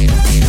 Everybody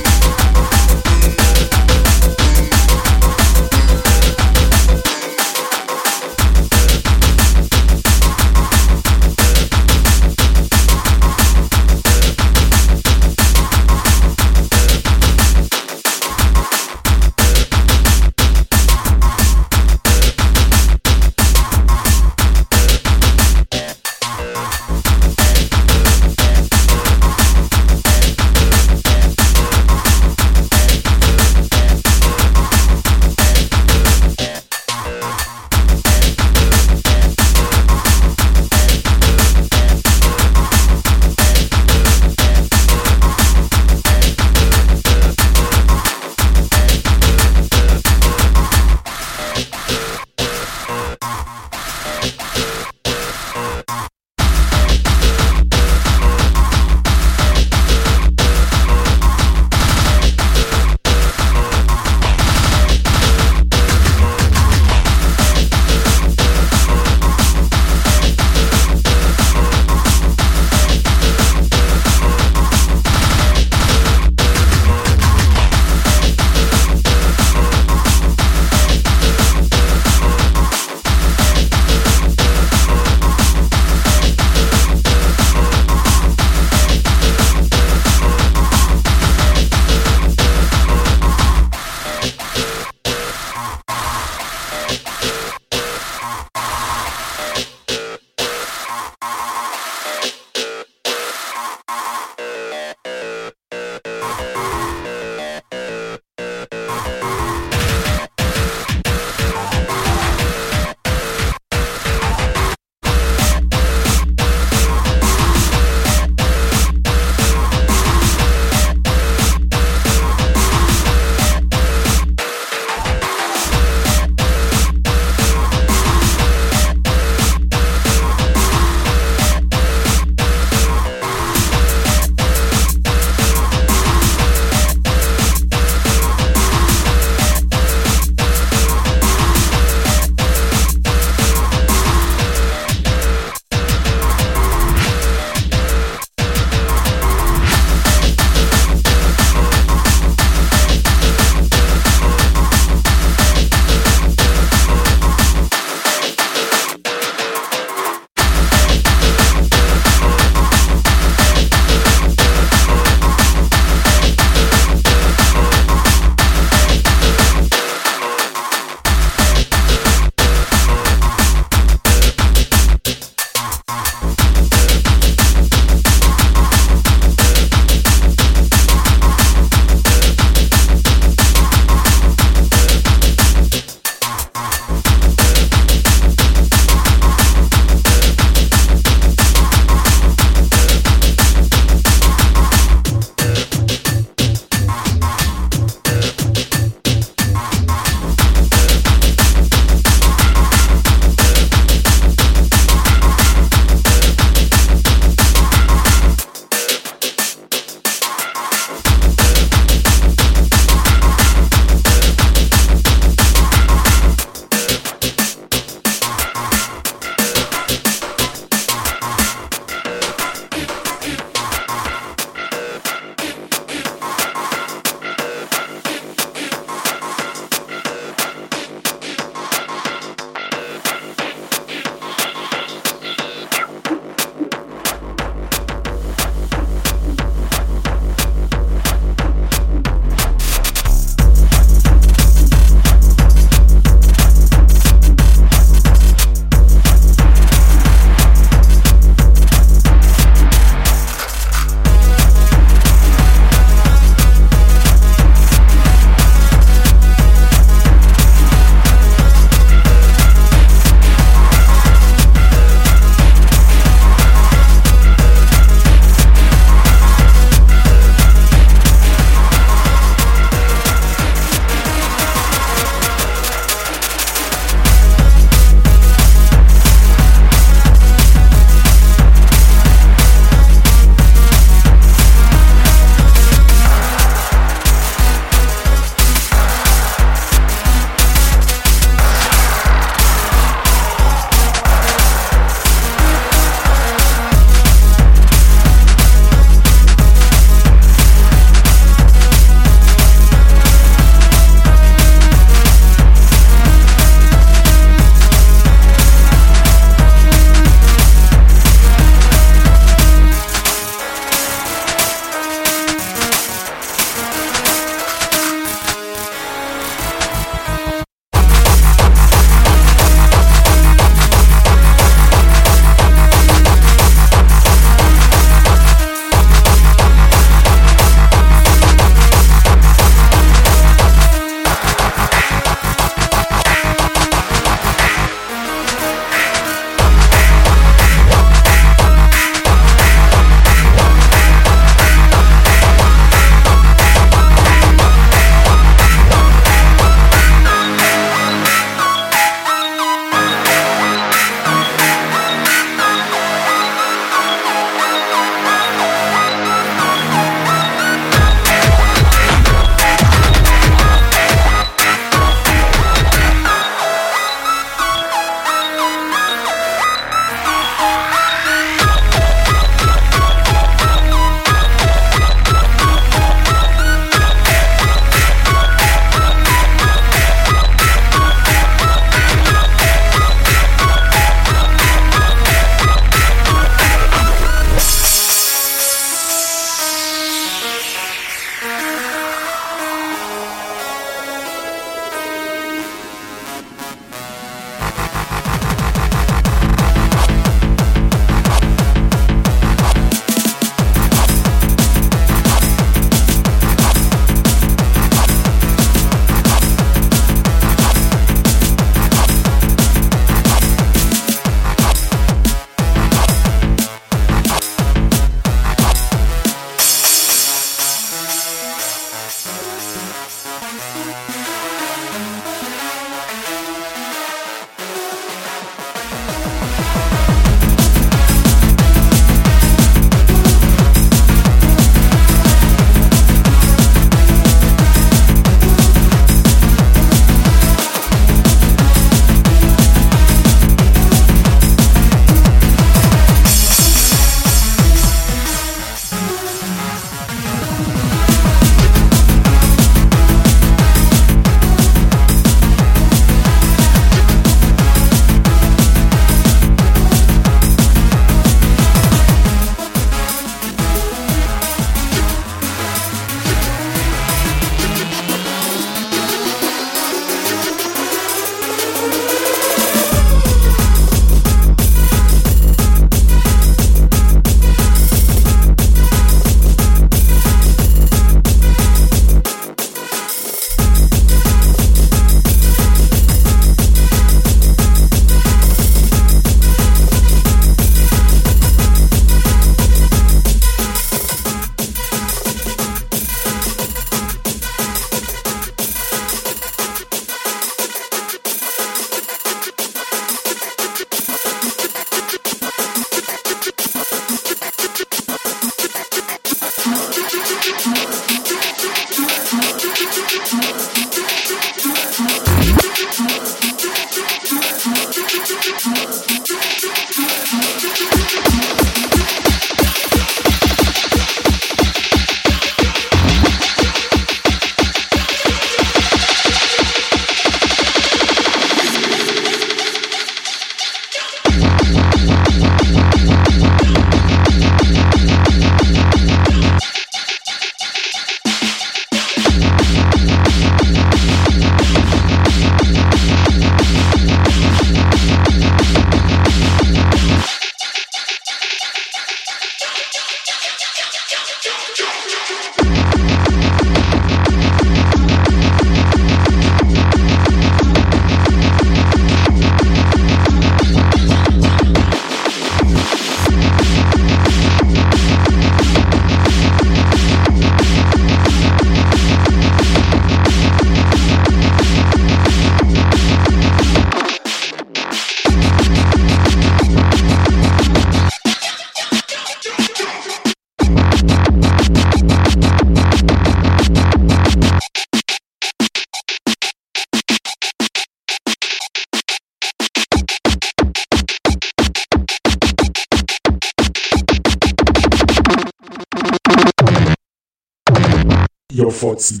your thoughts.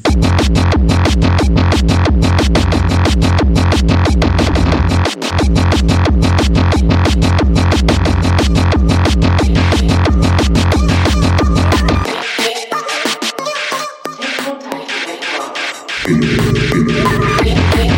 Thank